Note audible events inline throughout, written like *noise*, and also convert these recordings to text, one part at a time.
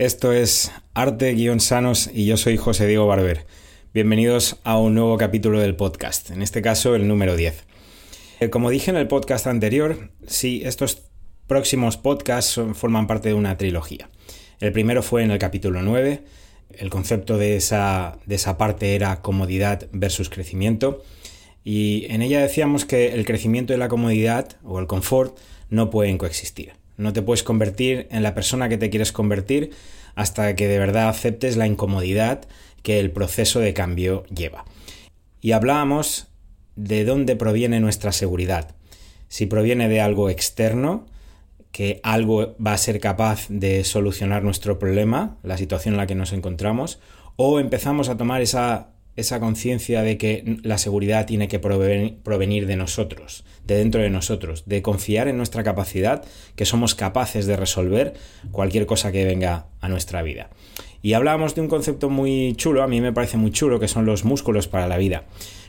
Esto es Arte Guión Sanos y yo soy José Diego Barber. Bienvenidos a un nuevo capítulo del podcast, en este caso el número 10. Eh, como dije en el podcast anterior, sí, estos próximos podcasts forman parte de una trilogía. El primero fue en el capítulo 9, el concepto de esa, de esa parte era comodidad versus crecimiento, y en ella decíamos que el crecimiento y la comodidad o el confort no pueden coexistir. No te puedes convertir en la persona que te quieres convertir hasta que de verdad aceptes la incomodidad que el proceso de cambio lleva. Y hablábamos de dónde proviene nuestra seguridad. Si proviene de algo externo, que algo va a ser capaz de solucionar nuestro problema, la situación en la que nos encontramos, o empezamos a tomar esa esa conciencia de que la seguridad tiene que provenir de nosotros, de dentro de nosotros, de confiar en nuestra capacidad, que somos capaces de resolver cualquier cosa que venga a nuestra vida. Y hablábamos de un concepto muy chulo, a mí me parece muy chulo, que son los músculos para la vida.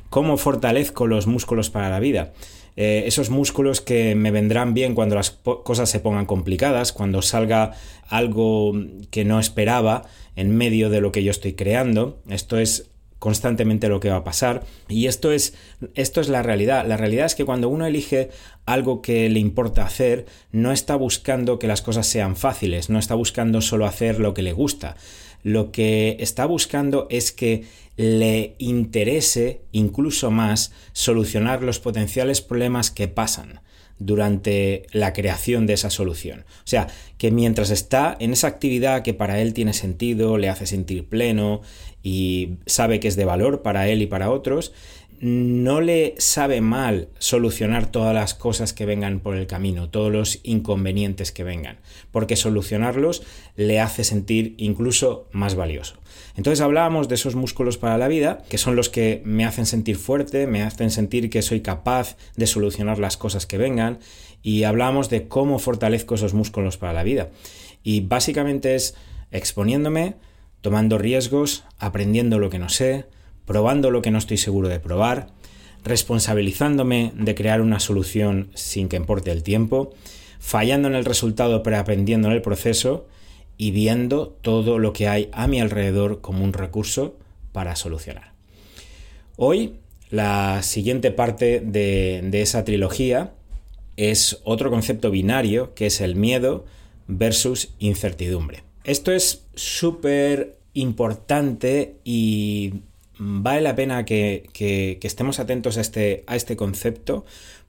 ¿Cómo fortalezco los músculos para la vida? Eh, esos músculos que me vendrán bien cuando las cosas se pongan complicadas, cuando salga algo que no esperaba en medio de lo que yo estoy creando. Esto es constantemente lo que va a pasar. Y esto es, esto es la realidad. La realidad es que cuando uno elige algo que le importa hacer, no está buscando que las cosas sean fáciles, no está buscando solo hacer lo que le gusta. Lo que está buscando es que le interese incluso más solucionar los potenciales problemas que pasan durante la creación de esa solución. O sea, que mientras está en esa actividad que para él tiene sentido, le hace sentir pleno y sabe que es de valor para él y para otros, no le sabe mal solucionar todas las cosas que vengan por el camino, todos los inconvenientes que vengan, porque solucionarlos le hace sentir incluso más valioso. Entonces hablábamos de esos músculos para la vida, que son los que me hacen sentir fuerte, me hacen sentir que soy capaz de solucionar las cosas que vengan, y hablábamos de cómo fortalezco esos músculos para la vida. Y básicamente es exponiéndome, tomando riesgos, aprendiendo lo que no sé, probando lo que no estoy seguro de probar, responsabilizándome de crear una solución sin que importe el tiempo, fallando en el resultado pero aprendiendo en el proceso y viendo todo lo que hay a mi alrededor como un recurso para solucionar. Hoy la siguiente parte de, de esa trilogía es otro concepto binario que es el miedo versus incertidumbre. Esto es súper importante y vale la pena que, estemos atentos a este, a este concepto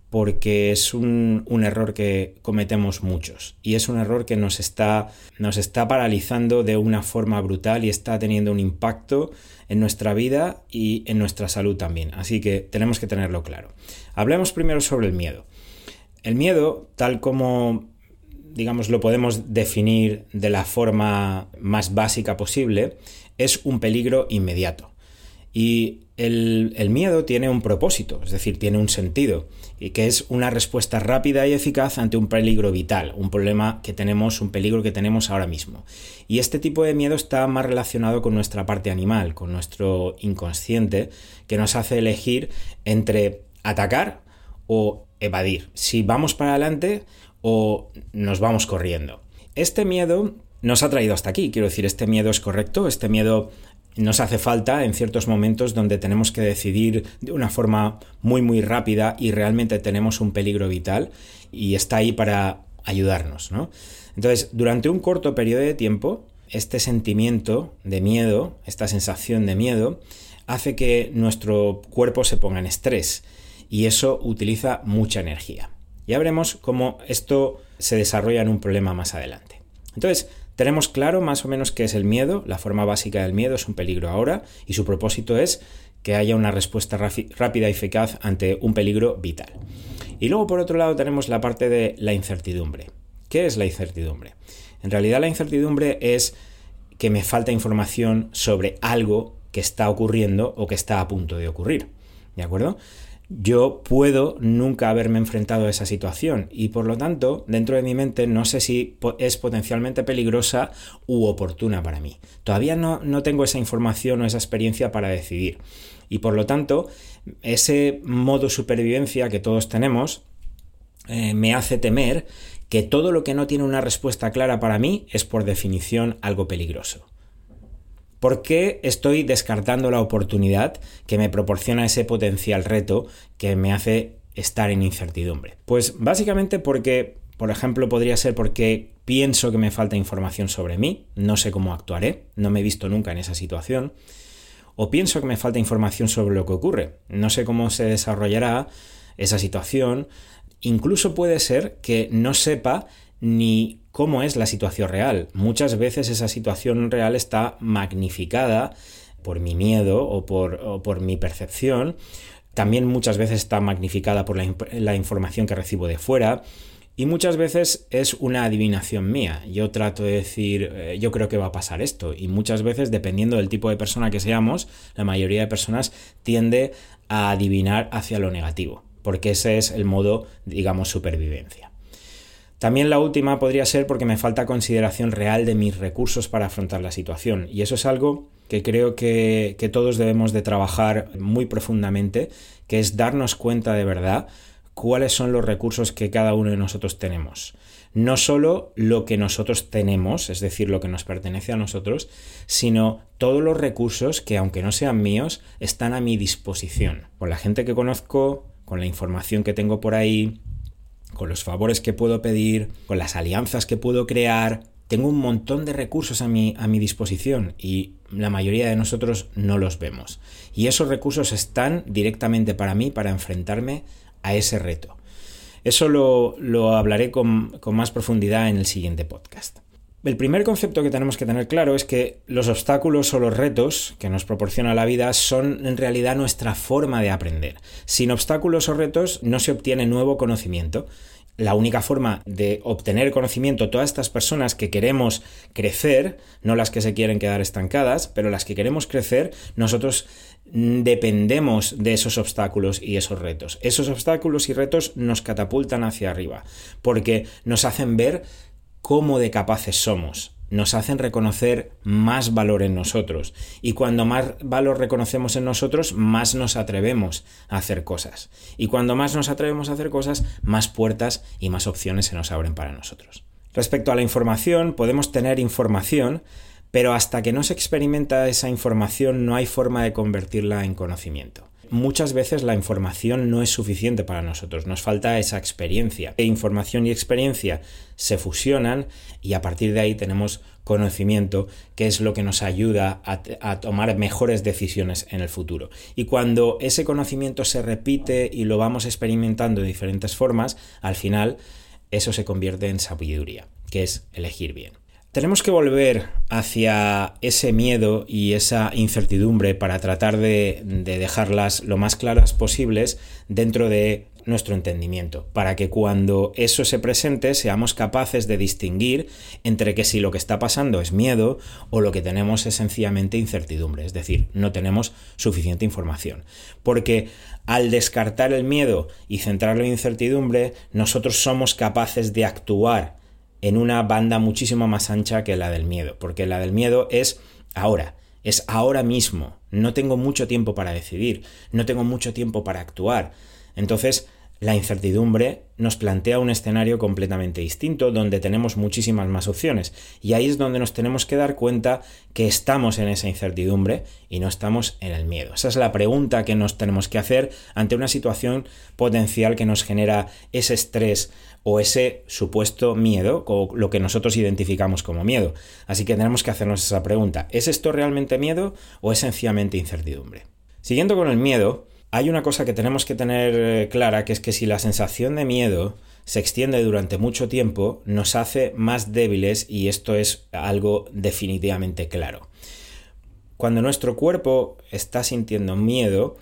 porque es un, error que cometemos muchos y es un error que nos está, nos está paralizando de una forma brutal y está teniendo un impacto en nuestra vida y en nuestra salud también. Así que tenemos que tenerlo claro. Hablemos primero sobre el miedo. El miedo, tal como digamos, lo podemos definir de la forma más básica posible, es un peligro inmediato. Y el, miedo tiene un propósito, es decir, tiene un sentido, y que es una respuesta rápida y eficaz ante un peligro vital, un problema que tenemos, un peligro que tenemos ahora mismo. Y este tipo de miedo está más relacionado con nuestra parte animal, con nuestro inconsciente, que nos hace elegir entre atacar o evadir. Si vamos para adelante o nos vamos corriendo. Este miedo nos ha traído hasta aquí, quiero decir, este miedo es correcto, este miedo nos hace falta en ciertos momentos donde tenemos que decidir de una forma muy muy rápida y realmente tenemos un peligro vital y está ahí para ayudarnos, ¿no? Entonces, durante un corto periodo de tiempo, este sentimiento de miedo, esta sensación de miedo, hace que nuestro cuerpo se ponga en estrés y eso utiliza mucha energía. Ya veremos cómo esto se desarrolla en un problema más adelante. Entonces, tenemos claro más o menos qué es el miedo, la forma básica del miedo es un peligro ahora y su propósito es que haya una respuesta rápida y eficaz ante un peligro vital. Y luego por otro lado tenemos la parte de la incertidumbre. ¿Qué es la incertidumbre? En realidad la incertidumbre es que me falta información sobre algo que está ocurriendo o que está a punto de ocurrir. ¿De acuerdo? Yo puedo nunca haberme enfrentado a esa situación y por lo tanto dentro de mi mente no sé si es potencialmente peligrosa u oportuna para mí. Todavía no, no tengo esa información o esa experiencia para decidir y por lo tanto ese modo supervivencia que todos tenemos eh, me hace temer que todo lo que no tiene una respuesta clara para mí es por definición algo peligroso. ¿Por qué estoy descartando la oportunidad que me proporciona ese potencial reto que me hace estar en incertidumbre? Pues básicamente porque, por ejemplo, podría ser porque pienso que me falta información sobre mí, no sé cómo actuaré, no me he visto nunca en esa situación, o pienso que me falta información sobre lo que ocurre, no sé cómo se desarrollará esa situación, incluso puede ser que no sepa ni cómo es la situación real. Muchas veces esa situación real está magnificada por mi miedo o por, mi percepción. También muchas veces está magnificada por la, información que recibo de fuera. Y muchas veces es una adivinación mía. Yo trato de decir, eh, yo creo que va a pasar esto. Y muchas veces, dependiendo del tipo de persona que seamos, la mayoría de personas tiende a adivinar hacia lo negativo. Porque ese es el modo, digamos, supervivencia. También la última podría ser porque me falta consideración real de mis recursos para afrontar la situación. Y eso es algo que creo que, todos debemos de trabajar muy profundamente, que es darnos cuenta de verdad cuáles son los recursos que cada uno de nosotros tenemos. No solo lo que nosotros tenemos, es decir, lo que nos pertenece a nosotros, sino todos los recursos que, aunque no sean míos, están a mi disposición. Con la gente que conozco, con la información que tengo por ahí, con los favores que puedo pedir, con las alianzas que puedo crear. Tengo un montón de recursos a mi, a mi disposición y la mayoría de nosotros no los vemos. Y esos recursos están directamente para mí para enfrentarme a ese reto. Eso lo, lo hablaré con, con más profundidad en el siguiente podcast. El primer concepto que tenemos que tener claro es que los obstáculos o los retos que nos proporciona la vida son en realidad nuestra forma de aprender. Sin obstáculos o retos no se obtiene nuevo conocimiento. La única forma de obtener conocimiento, todas estas personas que queremos crecer, no las que se quieren quedar estancadas, pero las que queremos crecer, nosotros dependemos de esos obstáculos y esos retos. Esos obstáculos y retos nos catapultan hacia arriba, porque nos hacen ver cómo de capaces somos. Nos hacen reconocer más valor en nosotros. Y cuando más valor reconocemos en nosotros, más nos atrevemos a hacer cosas. Y cuando más nos atrevemos a hacer cosas, más puertas y más opciones se nos abren para nosotros. Respecto a la información, podemos tener información, pero hasta que no se experimenta esa información no hay forma de convertirla en conocimiento muchas veces la información no es suficiente para nosotros, nos falta esa experiencia. E información y experiencia se fusionan y a partir de ahí tenemos conocimiento que es lo que nos ayuda a, a, tomar mejores decisiones en el futuro. Y cuando ese conocimiento se repite y lo vamos experimentando de diferentes formas, al final eso se convierte en sabiduría, que es elegir bien. Tenemos que volver hacia ese miedo y esa incertidumbre para tratar de, dejarlas lo más claras posibles dentro de nuestro entendimiento, para que cuando eso se presente seamos capaces de distinguir entre que si lo que está pasando es miedo o lo que tenemos es sencillamente incertidumbre, es decir, no tenemos suficiente información. Porque al descartar el miedo y centrarlo en incertidumbre, nosotros somos capaces de actuar en una banda muchísimo más ancha que la del miedo, porque la del miedo es ahora, es ahora mismo, no tengo mucho tiempo para decidir, no tengo mucho tiempo para actuar. Entonces, La incertidumbre nos plantea un escenario completamente distinto donde tenemos muchísimas más opciones y ahí es donde nos tenemos que dar cuenta que estamos en esa incertidumbre y no estamos en el miedo. Esa es la pregunta que nos tenemos que hacer ante una situación potencial que nos genera ese estrés o ese supuesto miedo o lo que nosotros identificamos como miedo. Así que tenemos que hacernos esa pregunta. ¿Es esto realmente miedo o es sencillamente incertidumbre? Siguiendo con el miedo, hay una cosa que tenemos que tener eh, clara, que es que si la sensación de miedo se extiende durante mucho tiempo, nos hace más débiles y esto es algo definitivamente claro. Cuando nuestro cuerpo está sintiendo miedo,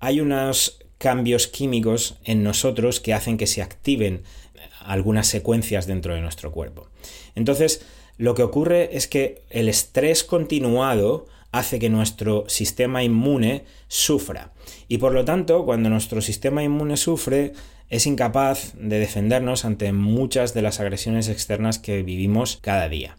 hay unos cambios químicos en nosotros que hacen que se activen algunas secuencias dentro de nuestro cuerpo. Entonces, lo que ocurre es que el estrés continuado hace que nuestro sistema inmune sufra. Y por lo tanto, cuando nuestro sistema inmune sufre, es incapaz de defendernos ante muchas de las agresiones externas que vivimos cada día.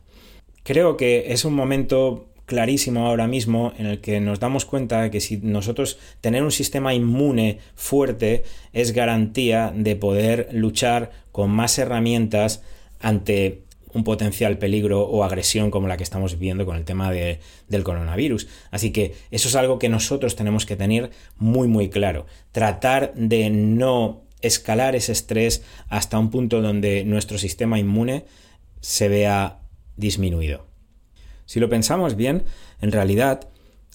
Creo que es un momento clarísimo ahora mismo en el que nos damos cuenta que si nosotros tener un sistema inmune fuerte es garantía de poder luchar con más herramientas ante un potencial peligro o agresión como la que estamos viviendo con el tema del coronavirus. Así que eso es algo que nosotros tenemos que tener muy muy claro. Tratar de no escalar ese estrés hasta un punto donde nuestro sistema inmune se vea disminuido. Si lo pensamos bien, en realidad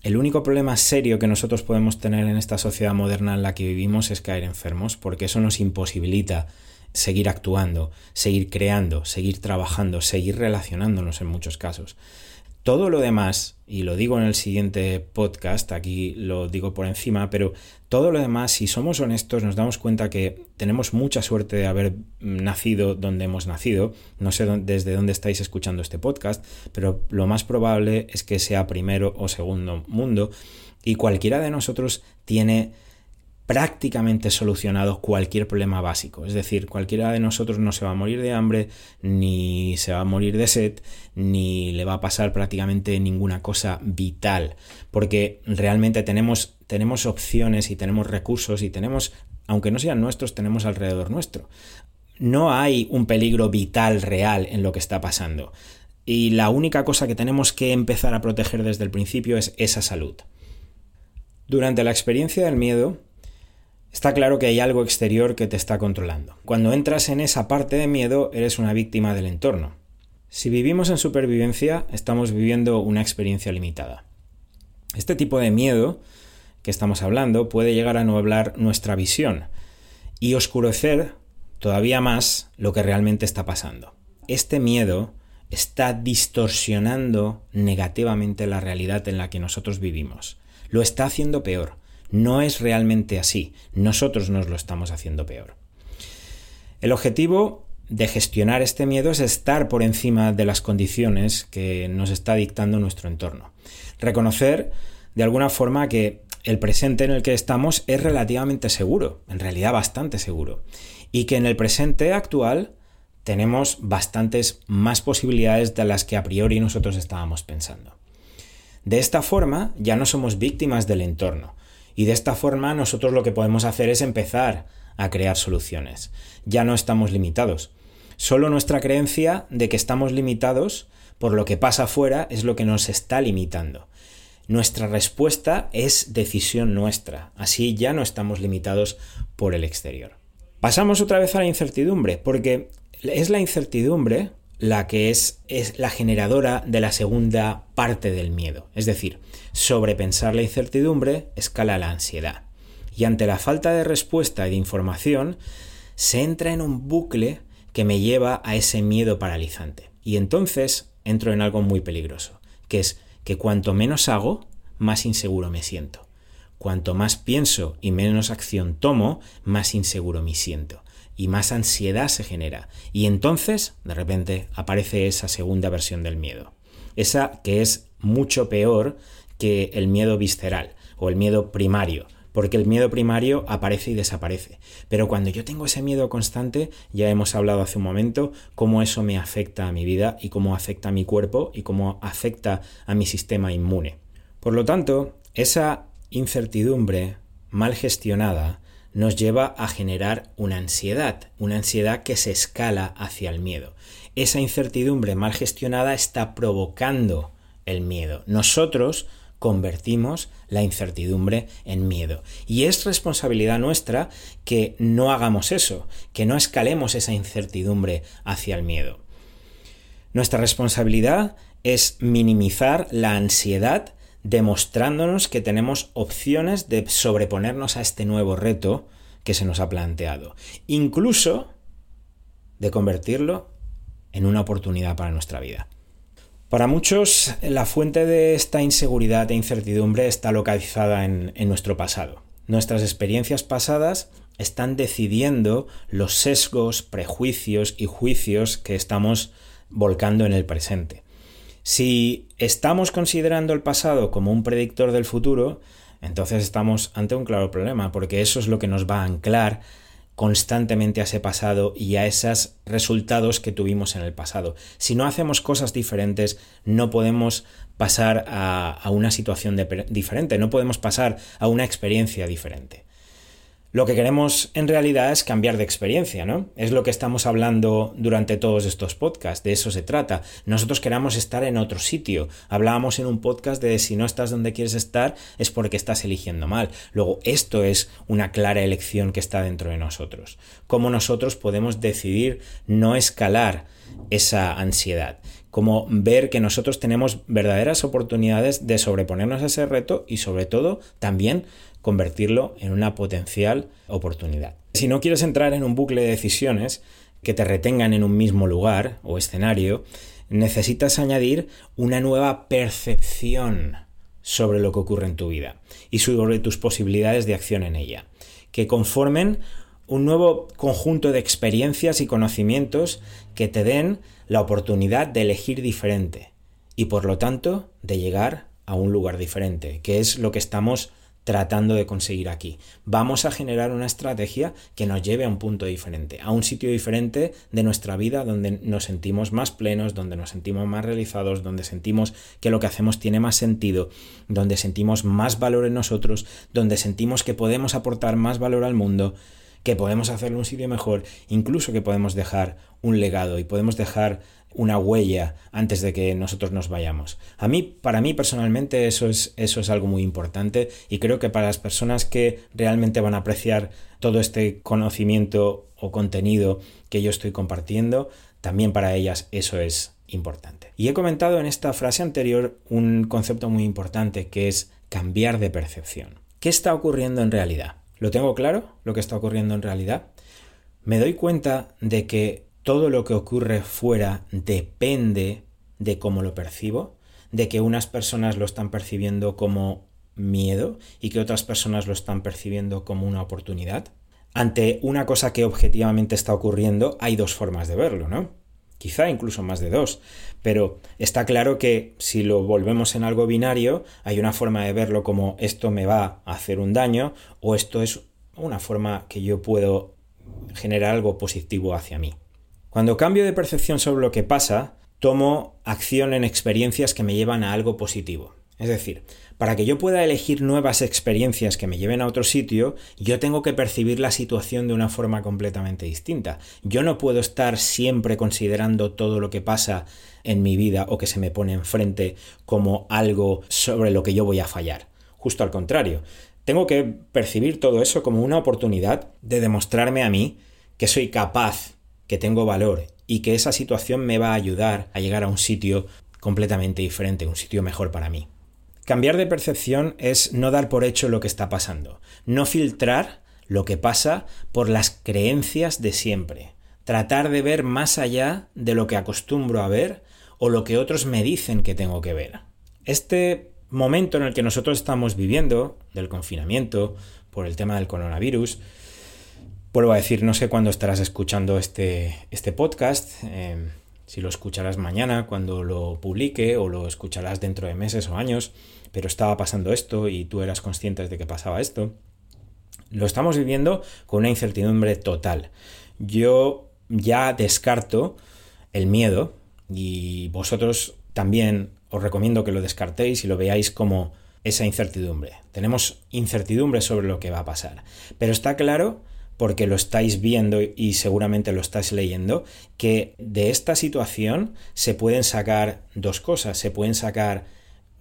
el único problema serio que nosotros podemos tener en esta sociedad moderna en la que vivimos es caer enfermos, porque eso nos imposibilita seguir actuando, seguir creando, seguir trabajando, seguir relacionándonos en muchos casos. Todo lo demás, y lo digo en el siguiente podcast, aquí lo digo por encima, pero todo lo demás, si somos honestos, nos damos cuenta que tenemos mucha suerte de haber nacido donde hemos nacido. No sé desde dónde estáis escuchando este podcast, pero lo más probable es que sea primero o segundo mundo. Y cualquiera de nosotros tiene prácticamente solucionado cualquier problema básico. Es decir, cualquiera de nosotros no se va a morir de hambre, ni se va a morir de sed, ni le va a pasar prácticamente ninguna cosa vital, porque realmente tenemos, tenemos opciones y tenemos recursos y tenemos, aunque no sean nuestros, tenemos alrededor nuestro. No hay un peligro vital real en lo que está pasando. Y la única cosa que tenemos que empezar a proteger desde el principio es esa salud. Durante la experiencia del miedo, Está claro que hay algo exterior que te está controlando. Cuando entras en esa parte de miedo, eres una víctima del entorno. Si vivimos en supervivencia, estamos viviendo una experiencia limitada. Este tipo de miedo que estamos hablando puede llegar a nublar nuestra visión y oscurecer todavía más lo que realmente está pasando. Este miedo está distorsionando negativamente la realidad en la que nosotros vivimos. Lo está haciendo peor no es realmente así. Nosotros nos lo estamos haciendo peor. El objetivo de gestionar este miedo es estar por encima de las condiciones que nos está dictando nuestro entorno. Reconocer de alguna forma que el presente en el que estamos es relativamente seguro, en realidad bastante seguro, y que en el presente actual tenemos bastantes más posibilidades de las que a priori nosotros estábamos pensando. De esta forma ya no somos víctimas del entorno, y de esta forma nosotros lo que podemos hacer es empezar a crear soluciones. Ya no estamos limitados. Solo nuestra creencia de que estamos limitados por lo que pasa afuera es lo que nos está limitando. Nuestra respuesta es decisión nuestra. Así ya no estamos limitados por el exterior. Pasamos otra vez a la incertidumbre, porque es la incertidumbre la que es, es la generadora de la segunda parte del miedo. Es decir, sobrepensar la incertidumbre escala la ansiedad. Y ante la falta de respuesta y de información, se entra en un bucle que me lleva a ese miedo paralizante. Y entonces entro en algo muy peligroso, que es que cuanto menos hago, más inseguro me siento. Cuanto más pienso y menos acción tomo, más inseguro me siento y más ansiedad se genera. Y entonces, de repente, aparece esa segunda versión del miedo. Esa que es mucho peor que el miedo visceral o el miedo primario. Porque el miedo primario aparece y desaparece. Pero cuando yo tengo ese miedo constante, ya hemos hablado hace un momento cómo eso me afecta a mi vida y cómo afecta a mi cuerpo y cómo afecta a mi sistema inmune. Por lo tanto, esa incertidumbre mal gestionada nos lleva a generar una ansiedad, una ansiedad que se escala hacia el miedo. Esa incertidumbre mal gestionada está provocando el miedo. Nosotros convertimos la incertidumbre en miedo. Y es responsabilidad nuestra que no hagamos eso, que no escalemos esa incertidumbre hacia el miedo. Nuestra responsabilidad es minimizar la ansiedad demostrándonos que tenemos opciones de sobreponernos a este nuevo reto que se nos ha planteado. Incluso de convertirlo en una oportunidad para nuestra vida. Para muchos, la fuente de esta inseguridad e incertidumbre está localizada en, nuestro pasado. Nuestras experiencias pasadas están decidiendo los sesgos, prejuicios y juicios que estamos volcando en el presente. Si estamos considerando el pasado como un predictor del futuro, entonces estamos ante un claro problema, porque eso es lo que nos va a anclar constantemente a ese pasado y a esos resultados que tuvimos en el pasado. Si no hacemos cosas diferentes, no podemos pasar a, una situación diferente, no podemos pasar a una experiencia diferente. Lo que queremos en realidad es cambiar de experiencia, ¿no? Es lo que estamos hablando durante todos estos podcasts, de eso se trata. Nosotros queramos estar en otro sitio. Hablábamos en un podcast de si no estás donde quieres estar es porque estás eligiendo mal. Luego, esto es una clara elección que está dentro de nosotros. Cómo nosotros podemos decidir no escalar esa ansiedad como ver que nosotros tenemos verdaderas oportunidades de sobreponernos a ese reto y sobre todo también convertirlo en una potencial oportunidad. Si no quieres entrar en un bucle de decisiones que te retengan en un mismo lugar o escenario, necesitas añadir una nueva percepción sobre lo que ocurre en tu vida y sobre tus posibilidades de acción en ella, que conformen un nuevo conjunto de experiencias y conocimientos que te den la oportunidad de elegir diferente y por lo tanto de llegar a un lugar diferente, que es lo que estamos tratando de conseguir aquí. Vamos a generar una estrategia que nos lleve a un punto diferente, a un sitio diferente de nuestra vida donde nos sentimos más plenos, donde nos sentimos más realizados, donde sentimos que lo que hacemos tiene más sentido, donde sentimos más valor en nosotros, donde sentimos que podemos aportar más valor al mundo, que podemos hacerlo un sitio mejor, incluso que podemos dejar un legado y podemos dejar una huella antes de que nosotros nos vayamos. A mí, para mí personalmente, eso es, eso es algo muy importante y creo que para las personas que realmente van a apreciar todo este conocimiento o contenido que yo estoy compartiendo, también para ellas eso es importante. Y he comentado en esta frase anterior un concepto muy importante que es cambiar de percepción. ¿Qué está ocurriendo en realidad? ¿Lo tengo claro lo que está ocurriendo en realidad? Me doy cuenta de que todo lo que ocurre fuera depende de cómo lo percibo, de que unas personas lo están percibiendo como miedo y que otras personas lo están percibiendo como una oportunidad. Ante una cosa que objetivamente está ocurriendo, hay dos formas de verlo, ¿no? Quizá incluso más de dos, pero está claro que si lo volvemos en algo binario, hay una forma de verlo como esto me va a hacer un daño o esto es una forma que yo puedo generar algo positivo hacia mí. Cuando cambio de percepción sobre lo que pasa, tomo acción en experiencias que me llevan a algo positivo. Es decir, para que yo pueda elegir nuevas experiencias que me lleven a otro sitio, yo tengo que percibir la situación de una forma completamente distinta. Yo no puedo estar siempre considerando todo lo que pasa en mi vida o que se me pone enfrente como algo sobre lo que yo voy a fallar. Justo al contrario, tengo que percibir todo eso como una oportunidad de demostrarme a mí que soy capaz que tengo valor y que esa situación me va a ayudar a llegar a un sitio completamente diferente, un sitio mejor para mí. Cambiar de percepción es no dar por hecho lo que está pasando, no filtrar lo que pasa por las creencias de siempre, tratar de ver más allá de lo que acostumbro a ver o lo que otros me dicen que tengo que ver. Este momento en el que nosotros estamos viviendo, del confinamiento, por el tema del coronavirus, Vuelvo a decir, no sé cuándo estarás escuchando este, este podcast, em, si lo escucharás mañana cuando lo publique o lo escucharás dentro de meses o años, pero estaba pasando esto y tú eras consciente de que pasaba esto. Lo estamos viviendo con una incertidumbre total. Yo ya descarto el miedo y vosotros también os recomiendo que lo descartéis y lo veáis como esa incertidumbre. Tenemos incertidumbre sobre lo que va a pasar. Pero está claro porque lo estáis viendo y seguramente lo estáis leyendo, que de esta situación se pueden sacar dos cosas. Se pueden sacar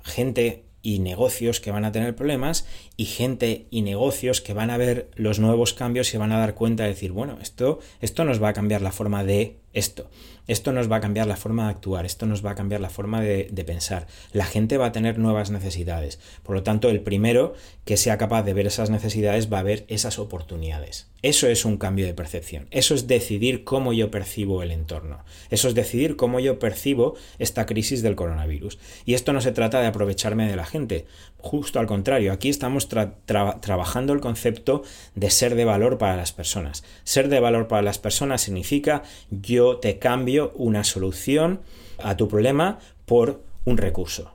gente y negocios que van a tener problemas y gente y negocios que van a ver los nuevos cambios y van a dar cuenta de decir, bueno, esto, esto nos va a cambiar la forma de esto. Esto nos va a cambiar la forma de actuar, esto nos va a cambiar la forma de, de, pensar. La gente va a tener nuevas necesidades. Por lo tanto, el primero que sea capaz de ver esas necesidades va a ver esas oportunidades. Eso es un cambio de percepción. Eso es decidir cómo yo percibo el entorno. Eso es decidir cómo yo percibo esta crisis del coronavirus. Y esto no se trata de aprovecharme de la gente. Justo al contrario, aquí estamos tra tra trabajando el concepto de ser de valor para las personas. Ser de valor para las personas significa yo te cambio una solución a tu problema por un recurso.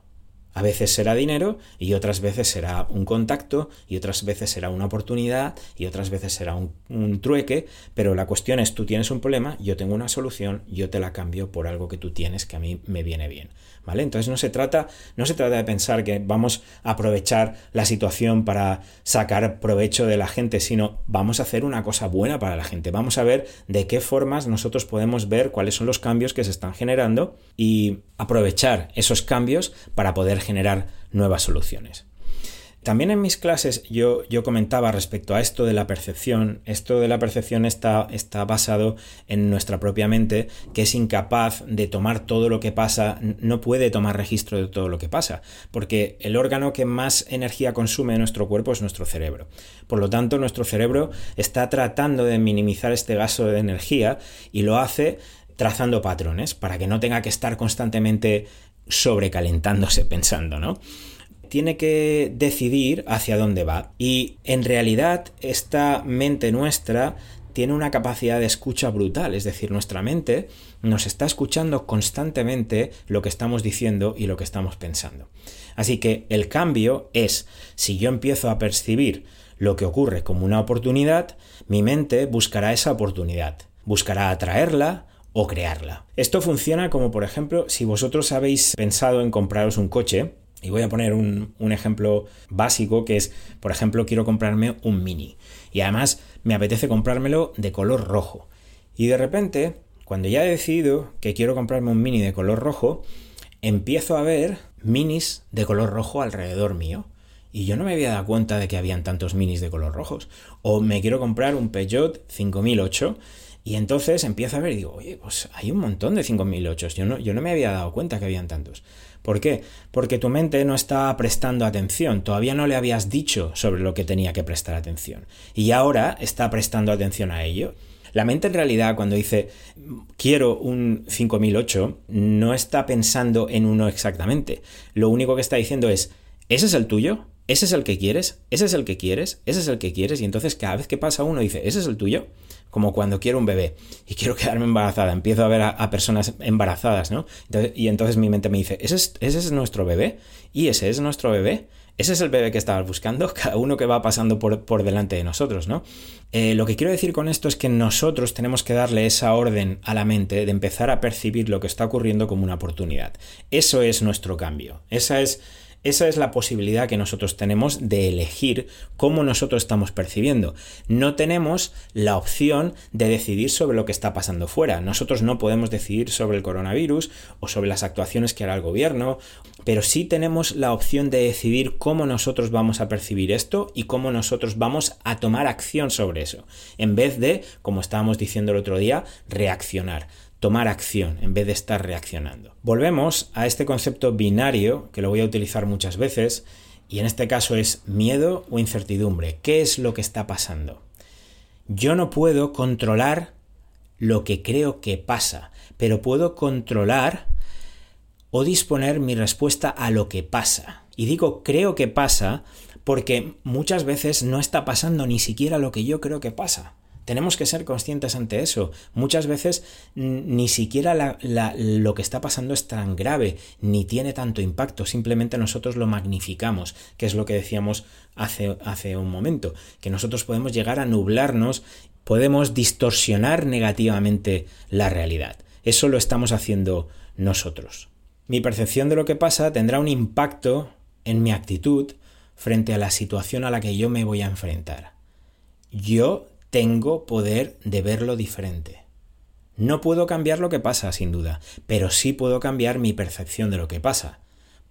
A veces será dinero y otras veces será un contacto y otras veces será una oportunidad y otras veces será un, un, trueque, pero la cuestión es tú tienes un problema, yo tengo una solución, yo te la cambio por algo que tú tienes que a mí me viene bien. Entonces no se trata, no se trata de pensar que vamos a aprovechar la situación para sacar provecho de la gente, sino vamos a hacer una cosa buena para la gente. Vamos a ver de qué formas nosotros podemos ver cuáles son los cambios que se están generando y aprovechar esos cambios para poder generar nuevas soluciones. También en mis clases yo, yo, comentaba respecto a esto de la percepción. Esto de la percepción está, está, basado en nuestra propia mente, que es incapaz de tomar todo lo que pasa, no puede tomar registro de todo lo que pasa, porque el órgano que más energía consume en nuestro cuerpo es nuestro cerebro. Por lo tanto, nuestro cerebro está tratando de minimizar este gasto de energía y lo hace trazando patrones para que no tenga que estar constantemente sobrecalentándose *laughs* pensando, ¿no? Tiene que decidir hacia dónde va. Y en realidad esta mente nuestra tiene una capacidad de escucha brutal, es decir, nuestra mente nos está escuchando constantemente lo que estamos diciendo y lo que estamos pensando. Así que el cambio es, si yo empiezo a percibir lo que ocurre como una oportunidad, mi mente buscará esa oportunidad, buscará atraerla o crearla. Esto funciona como, por ejemplo, si vosotros habéis pensado en compraros un coche, y voy a poner un, un, ejemplo básico que es, por ejemplo, quiero comprarme un mini. Y además me apetece comprármelo de color rojo. Y de repente, cuando ya he decidido que quiero comprarme un mini de color rojo, empiezo a ver minis de color rojo alrededor mío. Y yo no me había dado cuenta de que habían tantos minis de color rojos. O me quiero comprar un Peugeot 5008 y entonces empiezo a ver y digo, oye, pues hay un montón de 5008. Yo no, yo no me había dado cuenta que habían tantos. ¿Por qué? Porque tu mente no está prestando atención, todavía no le habías dicho sobre lo que tenía que prestar atención. Y ahora está prestando atención a ello. La mente en realidad cuando dice quiero un 5008 no está pensando en uno exactamente. Lo único que está diciendo es, ¿ese es el tuyo? ¿Ese es el que quieres? ¿Ese es el que quieres? ¿Ese es el que quieres? Y entonces cada vez que pasa uno dice, ¿ese es el tuyo? como cuando quiero un bebé y quiero quedarme embarazada, empiezo a ver a, personas embarazadas, ¿no? y entonces mi mente me dice, ¿ese es, ¿ese es nuestro bebé? ¿Y ese es nuestro bebé? Ese es el bebé que estabas buscando, *laughs* cada uno que va pasando por, por delante de nosotros, ¿no? Eh, lo que quiero decir con esto es que nosotros tenemos que darle esa orden a la mente de empezar a percibir lo que está ocurriendo como una oportunidad. Eso es nuestro cambio. Esa es esa es la posibilidad que nosotros tenemos de elegir cómo nosotros estamos percibiendo. No tenemos la opción de decidir sobre lo que está pasando fuera. Nosotros no podemos decidir sobre el coronavirus o sobre las actuaciones que hará el gobierno, pero sí tenemos la opción de decidir cómo nosotros vamos a percibir esto y cómo nosotros vamos a tomar acción sobre eso, en vez de, como estábamos diciendo el otro día, reaccionar tomar acción en vez de estar reaccionando. Volvemos a este concepto binario, que lo voy a utilizar muchas veces, y en este caso es miedo o incertidumbre. ¿Qué es lo que está pasando? Yo no puedo controlar lo que creo que pasa, pero puedo controlar o disponer mi respuesta a lo que pasa. Y digo creo que pasa porque muchas veces no está pasando ni siquiera lo que yo creo que pasa. Tenemos que ser conscientes ante eso. Muchas veces ni siquiera lo que está pasando es tan grave, ni tiene tanto impacto, simplemente nosotros lo magnificamos, que es lo que decíamos hace, hace un momento, que nosotros podemos llegar a nublarnos, podemos distorsionar negativamente la realidad. Eso lo estamos haciendo nosotros. Mi percepción de lo que pasa tendrá un impacto en mi actitud frente a la situación a la que yo me voy a enfrentar. Yo tengo poder de verlo diferente. No puedo cambiar lo que pasa, sin duda, pero sí puedo cambiar mi percepción de lo que pasa.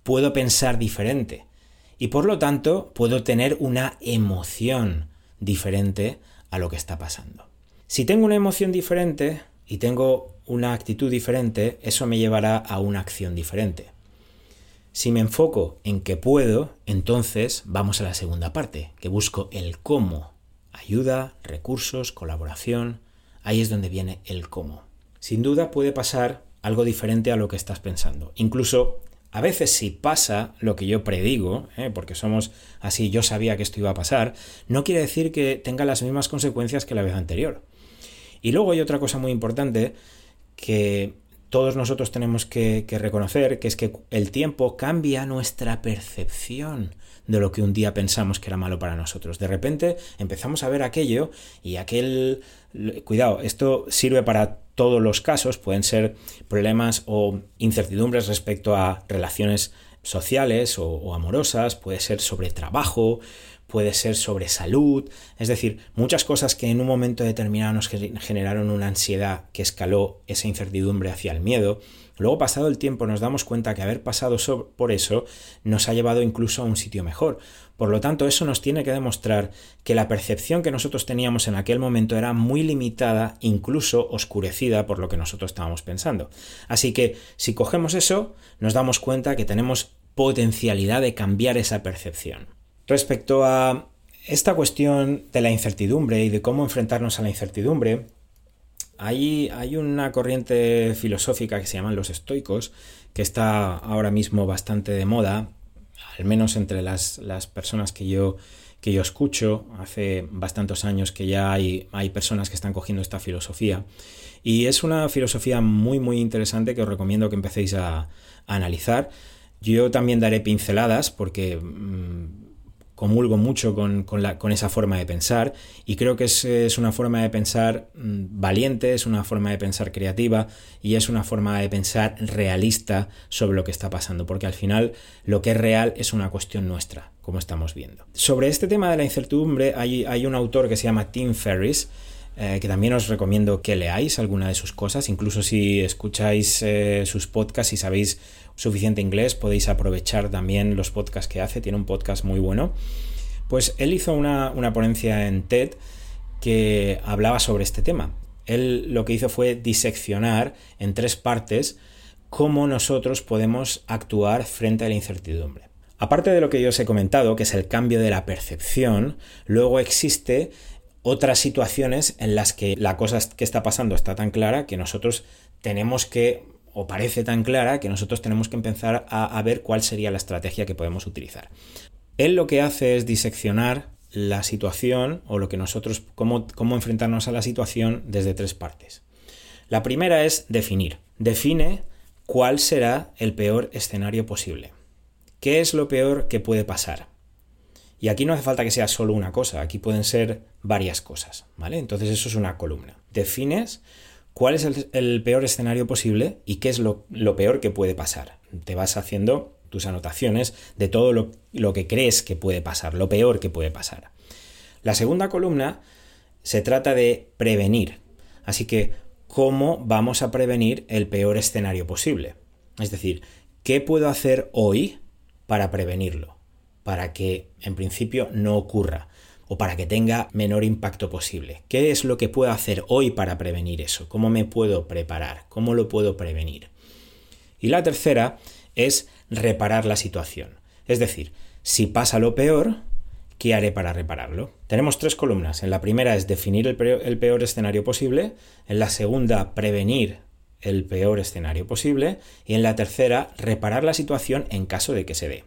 Puedo pensar diferente y por lo tanto puedo tener una emoción diferente a lo que está pasando. Si tengo una emoción diferente y tengo una actitud diferente, eso me llevará a una acción diferente. Si me enfoco en que puedo, entonces vamos a la segunda parte, que busco el cómo. Ayuda, recursos, colaboración, Ahí es donde viene el cómo. Sin duda puede pasar algo diferente a lo que estás pensando. Incluso a veces si pasa lo que yo predigo, ¿eh? porque somos así, yo sabía que esto iba a pasar, no quiere decir que tenga las mismas consecuencias que la vez anterior. Y luego hay otra cosa muy importante que todos nosotros tenemos que, que, reconocer, que es que el tiempo cambia nuestra percepción de lo que un día pensamos que era malo para nosotros. De repente empezamos a ver aquello y aquel... Cuidado, esto sirve para todos los casos, pueden ser problemas o incertidumbres respecto a relaciones sociales o, amorosas, puede ser sobre trabajo, puede ser sobre salud, es decir, muchas cosas que en un momento determinado nos generaron una ansiedad que escaló esa incertidumbre hacia el miedo. Luego, pasado el tiempo, nos damos cuenta que haber pasado por eso nos ha llevado incluso a un sitio mejor. Por lo tanto, eso nos tiene que demostrar que la percepción que nosotros teníamos en aquel momento era muy limitada, incluso oscurecida por lo que nosotros estábamos pensando. Así que, si cogemos eso, nos damos cuenta que tenemos potencialidad de cambiar esa percepción. Respecto a esta cuestión de la incertidumbre y de cómo enfrentarnos a la incertidumbre, hay, hay, una corriente filosófica que se llaman los estoicos, que está ahora mismo bastante de moda, al menos entre las, las personas que yo, que yo escucho. Hace bastantes años que ya hay, hay personas que están cogiendo esta filosofía. Y es una filosofía muy, muy interesante que os recomiendo que empecéis a, analizar. Yo también daré pinceladas porque... Mmm, comulgo mucho con, esa forma de pensar y creo que es, una forma de pensar mm, valiente, es una forma de pensar creativa y es una forma de pensar realista sobre lo que está pasando, porque al final lo que es real es una cuestión nuestra, como estamos viendo. Sobre este tema de la incertidumbre hay, hay un autor que se llama Tim Ferriss, eh, que también os recomiendo que leáis alguna de sus cosas, incluso si escucháis eh, sus podcasts y sabéis suficiente inglés, podéis aprovechar también los podcasts que hace, tiene un podcast muy bueno. Pues él hizo una, ponencia en TED que hablaba sobre este tema. Él lo que hizo fue diseccionar en tres partes cómo nosotros podemos actuar frente a la incertidumbre. Aparte de lo que yo os he comentado, que es el cambio de la percepción, luego existe otras situaciones en las que la cosa que está pasando está tan clara que nosotros tenemos que o parece tan clara que nosotros tenemos que empezar a, ver cuál sería la estrategia que podemos utilizar. Él lo que hace es diseccionar la situación o lo que nosotros, cómo, cómo enfrentarnos a la situación desde tres partes. La primera es definir. Define cuál será el peor escenario posible. ¿Qué es lo peor que puede pasar? Y aquí no hace falta que sea solo una cosa, aquí pueden ser varias cosas, ¿vale? Entonces eso es una columna. Defines cuál es el, peor escenario posible y qué es lo, peor que puede pasar. Te vas haciendo tus anotaciones de todo lo, lo que crees que puede pasar, lo peor que puede pasar. La segunda columna se trata de prevenir. Así que, ¿cómo vamos a prevenir el peor escenario posible? Es decir, ¿qué puedo hacer hoy para prevenirlo? Para que en principio no ocurra o para que tenga menor impacto posible. ¿Qué es lo que puedo hacer hoy para prevenir eso? ¿Cómo me puedo preparar? ¿Cómo lo puedo prevenir? Y la tercera es reparar la situación. Es decir, si pasa lo peor, ¿qué haré para repararlo? Tenemos tres columnas. En la primera es definir el peor, escenario posible, en la segunda prevenir el peor escenario posible y en la tercera reparar la situación en caso de que se dé.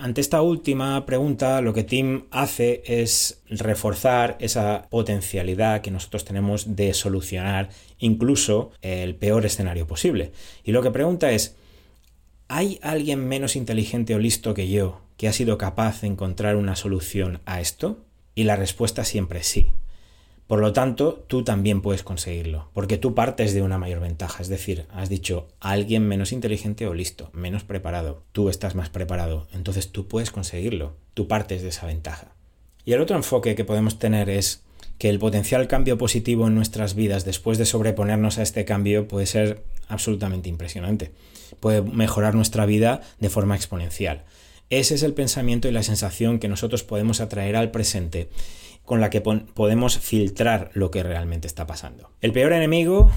Ante esta última pregunta, lo que Tim hace es reforzar esa potencialidad que nosotros tenemos de solucionar incluso el peor escenario posible. Y lo que pregunta es, ¿hay alguien menos inteligente o listo que yo que ha sido capaz de encontrar una solución a esto? Y la respuesta siempre es sí. Por lo tanto, tú también puedes conseguirlo, porque tú partes de una mayor ventaja. Es decir, has dicho alguien menos inteligente o listo, menos preparado. Tú estás más preparado, entonces tú puedes conseguirlo. Tú partes de esa ventaja. Y el otro enfoque que podemos tener es que el potencial cambio positivo en nuestras vidas después de sobreponernos a este cambio puede ser absolutamente impresionante. Puede mejorar nuestra vida de forma exponencial. Ese es el pensamiento y la sensación que nosotros podemos atraer al presente con la que podemos filtrar lo que realmente está pasando. El peor enemigo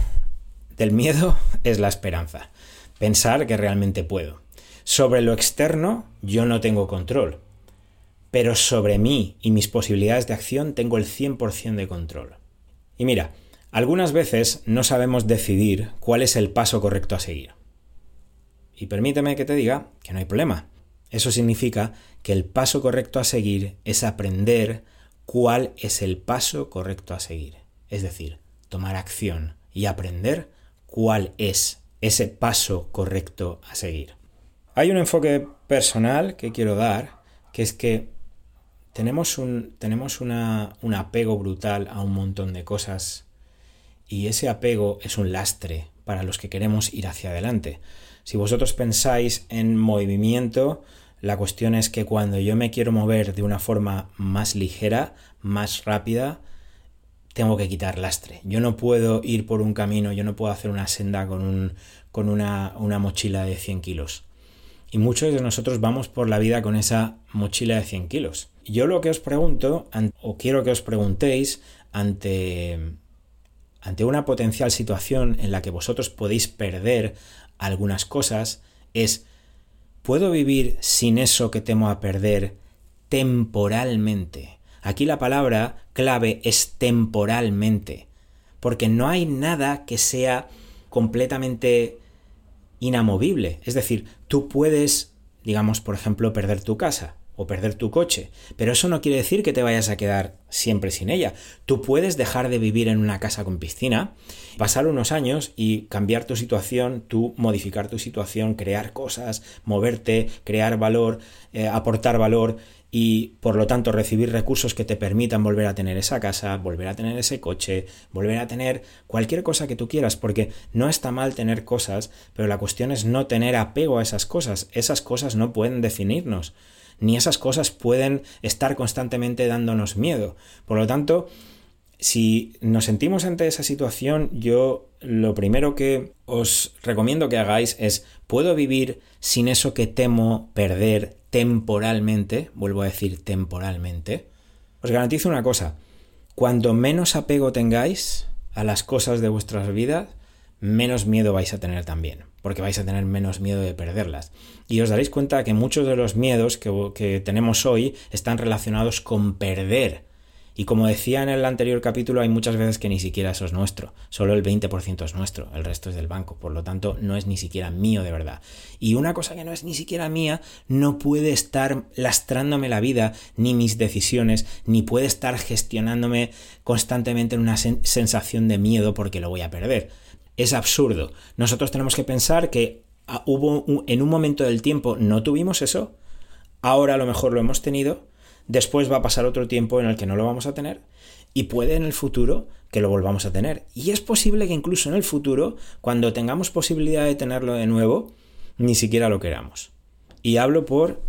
del miedo *laughs* es la esperanza. Pensar que realmente puedo. Sobre lo externo yo no tengo control, pero sobre mí y mis posibilidades de acción tengo el 100% de control. Y mira, algunas veces no sabemos decidir cuál es el paso correcto a seguir. Y permíteme que te diga que no hay problema. Eso significa que el paso correcto a seguir es aprender cuál es el paso correcto a seguir. Es decir, tomar acción y aprender cuál es ese paso correcto a seguir. Hay un enfoque personal que quiero dar, que es que tenemos un, tenemos un apego brutal a un montón de cosas y ese apego es un lastre para los que queremos ir hacia adelante. Si vosotros pensáis en movimiento, la cuestión es que cuando yo me quiero mover de una forma más ligera, más rápida, tengo que quitar lastre. Yo no puedo ir por un camino, yo no puedo hacer una senda con, un, con una, una mochila de 100 kilos. Y muchos de nosotros vamos por la vida con esa mochila de 100 kilos. Yo lo que os pregunto, o quiero que os preguntéis, ante, ante una potencial situación en la que vosotros podéis perder algunas cosas, es ¿Puedo vivir sin eso que temo a perder temporalmente? Aquí la palabra clave es temporalmente, porque no hay nada que sea completamente inamovible. Es decir, tú puedes, digamos, por ejemplo, perder tu casa, o perder tu coche. Pero eso no quiere decir que te vayas a quedar siempre sin ella. Tú puedes dejar de vivir en una casa con piscina, pasar unos años y cambiar tu situación, tú modificar tu situación, crear cosas, moverte, crear valor, eh, aportar valor y por lo tanto recibir recursos que te permitan volver a tener esa casa, volver a tener ese coche, volver a tener cualquier cosa que tú quieras, porque no está mal tener cosas, pero la cuestión es no tener apego a esas cosas. Esas cosas no pueden definirnos ni esas cosas pueden estar constantemente dándonos miedo. Por lo tanto, si nos sentimos ante esa situación, yo lo primero que os recomiendo que hagáis es, ¿puedo vivir sin eso que temo perder temporalmente? Vuelvo a decir temporalmente. Os garantizo una cosa, cuando menos apego tengáis a las cosas de vuestras vidas, menos miedo vais a tener también porque vais a tener menos miedo de perderlas. Y os daréis cuenta que muchos de los miedos que, tenemos hoy están relacionados con perder. Y como decía en el anterior capítulo, hay muchas veces que ni siquiera eso es nuestro, solo el 20% es nuestro, el resto es del banco, por lo tanto no es ni siquiera mío de verdad. Y una cosa que no es ni siquiera mía no puede estar lastrándome la vida, ni mis decisiones, ni puede estar gestionándome constantemente en una sensación de miedo porque lo voy a perder es absurdo. Nosotros tenemos que pensar que ah, hubo en un momento del tiempo no tuvimos eso, ahora a lo mejor lo hemos tenido, después va a pasar otro tiempo en el que no lo vamos a tener y puede en el futuro que lo volvamos a tener. Y es posible que incluso en el futuro, cuando tengamos posibilidad de tenerlo de nuevo, ni siquiera lo queramos. Y hablo por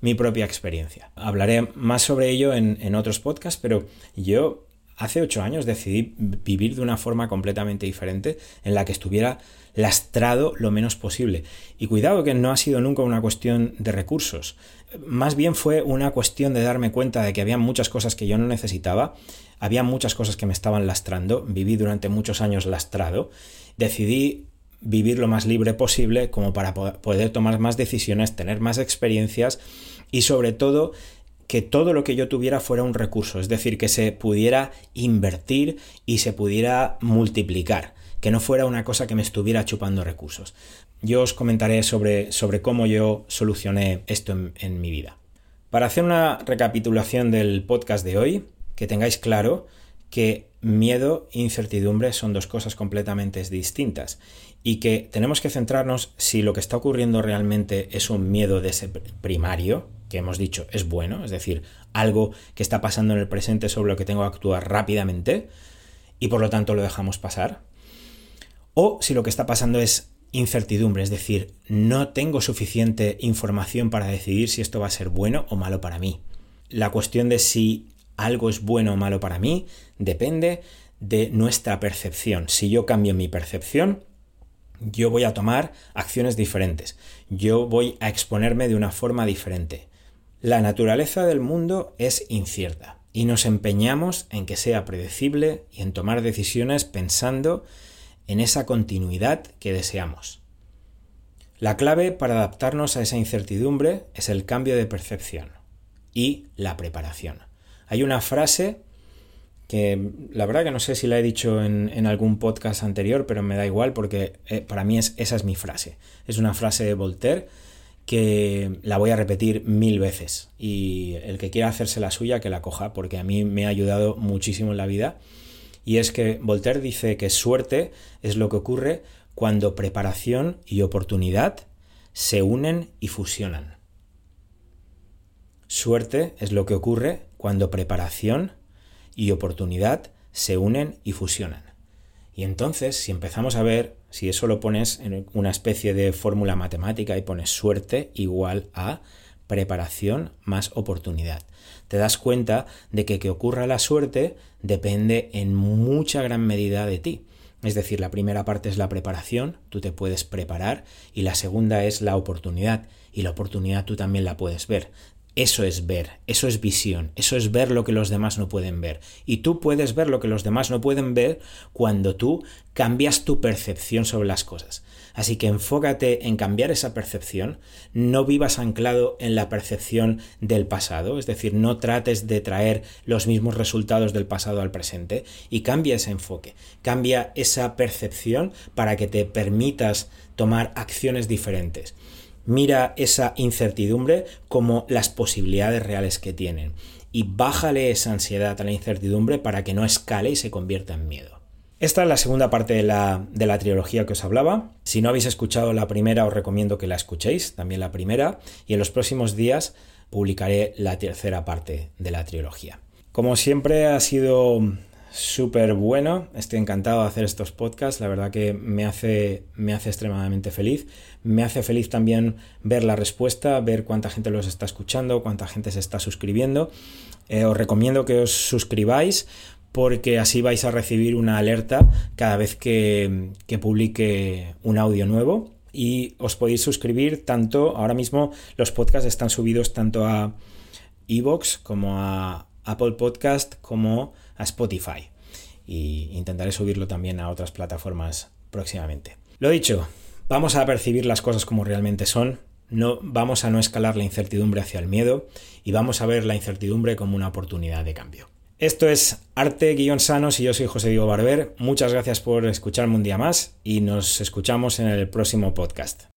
mi propia experiencia. Hablaré más sobre ello en, en otros podcasts, pero yo hace ocho años decidí vivir de una forma completamente diferente en la que estuviera lastrado lo menos posible. Y cuidado que no ha sido nunca una cuestión de recursos. Más bien fue una cuestión de darme cuenta de que había muchas cosas que yo no necesitaba, había muchas cosas que me estaban lastrando, viví durante muchos años lastrado, decidí vivir lo más libre posible como para poder tomar más decisiones, tener más experiencias y sobre todo que todo lo que yo tuviera fuera un recurso, es decir, que se pudiera invertir y se pudiera multiplicar, que no fuera una cosa que me estuviera chupando recursos. Yo os comentaré sobre, sobre cómo yo solucioné esto en, en mi vida. Para hacer una recapitulación del podcast de hoy, que tengáis claro que miedo e incertidumbre son dos cosas completamente distintas y que tenemos que centrarnos si lo que está ocurriendo realmente es un miedo de ese primario, que hemos dicho es bueno, es decir, algo que está pasando en el presente sobre lo que tengo que actuar rápidamente y por lo tanto lo dejamos pasar. O si lo que está pasando es incertidumbre, es decir, no tengo suficiente información para decidir si esto va a ser bueno o malo para mí. La cuestión de si algo es bueno o malo para mí depende de nuestra percepción. Si yo cambio mi percepción, yo voy a tomar acciones diferentes. Yo voy a exponerme de una forma diferente. La naturaleza del mundo es incierta y nos empeñamos en que sea predecible y en tomar decisiones pensando en esa continuidad que deseamos. La clave para adaptarnos a esa incertidumbre es el cambio de percepción y la preparación. Hay una frase que la verdad que no sé si la he dicho en, algún podcast anterior, pero me da igual porque eh, para mí es, esa es mi frase. Es una frase de Voltaire que la voy a repetir mil veces y el que quiera hacerse la suya que la coja porque a mí me ha ayudado muchísimo en la vida y es que Voltaire dice que suerte es lo que ocurre cuando preparación y oportunidad se unen y fusionan. Suerte es lo que ocurre cuando preparación y oportunidad se unen y fusionan. Y entonces, si empezamos a ver, si eso lo pones en una especie de fórmula matemática y pones suerte igual a preparación más oportunidad, te das cuenta de que que ocurra la suerte depende en mucha gran medida de ti. Es decir, la primera parte es la preparación, tú te puedes preparar, y la segunda es la oportunidad, y la oportunidad tú también la puedes ver. Eso es ver, eso es visión, eso es ver lo que los demás no pueden ver. Y tú puedes ver lo que los demás no pueden ver cuando tú cambias tu percepción sobre las cosas. Así que enfócate en cambiar esa percepción, no vivas anclado en la percepción del pasado, es decir, no trates de traer los mismos resultados del pasado al presente y cambia ese enfoque, cambia esa percepción para que te permitas tomar acciones diferentes. Mira esa incertidumbre como las posibilidades reales que tienen y bájale esa ansiedad a la incertidumbre para que no escale y se convierta en miedo. Esta es la segunda parte de la, de la, trilogía que os hablaba. Si no habéis escuchado la primera, os recomiendo que la escuchéis, también la primera, y en los próximos días publicaré la tercera parte de la trilogía. Como siempre ha sido súper bueno. Estoy encantado de hacer estos podcasts. La verdad que me hace, me hace extremadamente feliz. Me hace feliz también ver la respuesta, ver cuánta gente los está escuchando, cuánta gente se está suscribiendo. Eh, os recomiendo que os suscribáis porque así vais a recibir una alerta cada vez que, que publique un audio nuevo. Y os podéis suscribir tanto, ahora mismo los podcasts están subidos tanto a Evox como a Apple Podcast como a Spotify. Y intentaré subirlo también a otras plataformas próximamente. Lo dicho, vamos a percibir las cosas como realmente son. No, vamos a no escalar la incertidumbre hacia el miedo y vamos a ver la incertidumbre como una oportunidad de cambio. Esto es Arte-Sanos y yo soy José Diego Barber. Muchas gracias por escucharme un día más y nos escuchamos en el próximo podcast.